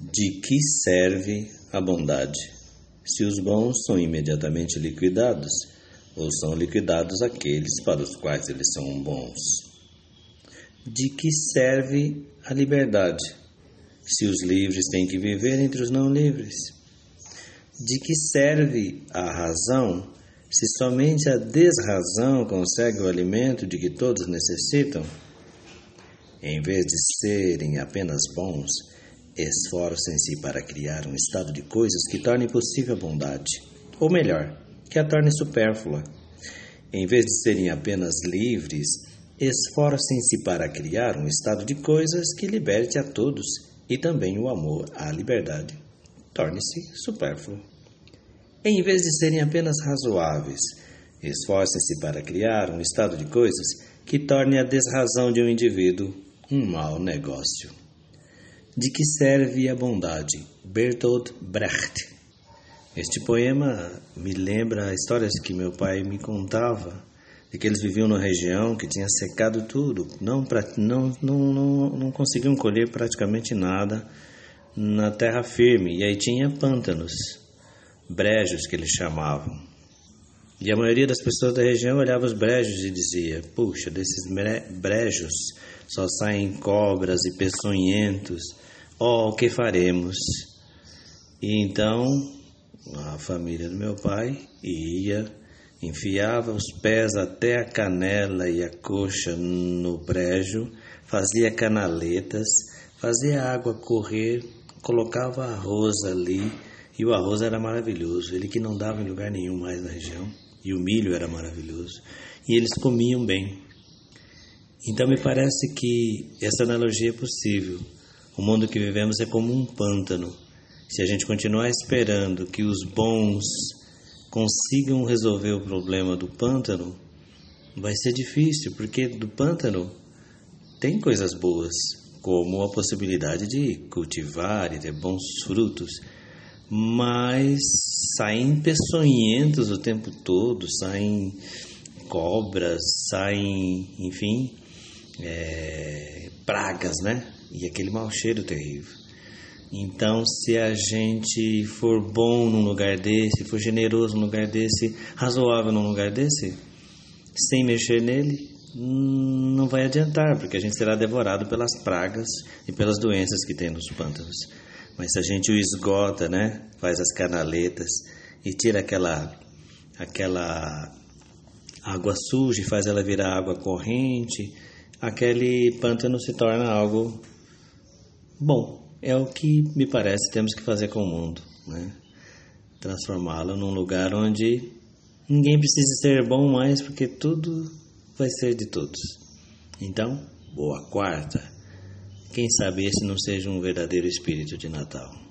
De que serve a bondade? Se os bons são imediatamente liquidados, ou são liquidados aqueles para os quais eles são bons? De que serve a liberdade? Se os livres têm que viver entre os não livres? De que serve a razão se somente a desrazão consegue o alimento de que todos necessitam? Em vez de serem apenas bons, esforcem-se para criar um estado de coisas que torne possível a bondade, ou melhor, que a torne supérflua. Em vez de serem apenas livres, esforcem-se para criar um estado de coisas que liberte a todos e também o amor à liberdade. Torne-se supérfluo. Em vez de serem apenas razoáveis, esforcem-se para criar um estado de coisas que torne a desrazão de um indivíduo um mau negócio. De que serve a bondade? Bertolt Brecht. Este poema me lembra histórias que meu pai me contava de que eles viviam numa região que tinha secado tudo, não, não, não, não, não conseguiam colher praticamente nada na terra firme, e aí tinha pântanos, brejos que eles chamavam. E a maioria das pessoas da região olhava os brejos e dizia: Puxa, desses brejos só saem cobras e peçonhentos oh, o que faremos? E então a família do meu pai ia, enfiava os pés até a canela e a coxa no brejo, fazia canaletas, fazia a água correr, colocava arroz ali, e o arroz era maravilhoso, ele que não dava em lugar nenhum mais na região, e o milho era maravilhoso, e eles comiam bem. Então me parece que essa analogia é possível. O mundo que vivemos é como um pântano. Se a gente continuar esperando que os bons consigam resolver o problema do pântano, vai ser difícil, porque do pântano tem coisas boas, como a possibilidade de cultivar e ter bons frutos, mas saem peçonhentos o tempo todo, saem cobras, saem, enfim, é, pragas, né? E aquele mau cheiro terrível. Então, se a gente for bom num lugar desse, for generoso num lugar desse, razoável num lugar desse, sem mexer nele, não vai adiantar, porque a gente será devorado pelas pragas e pelas doenças que tem nos pântanos. Mas se a gente o esgota, né, faz as canaletas e tira aquela aquela água suja e faz ela virar água corrente, aquele pântano se torna algo Bom, é o que me parece temos que fazer com o mundo, né? Transformá-lo num lugar onde ninguém precisa ser bom mais, porque tudo vai ser de todos. Então, boa quarta. Quem sabe esse não seja um verdadeiro espírito de Natal.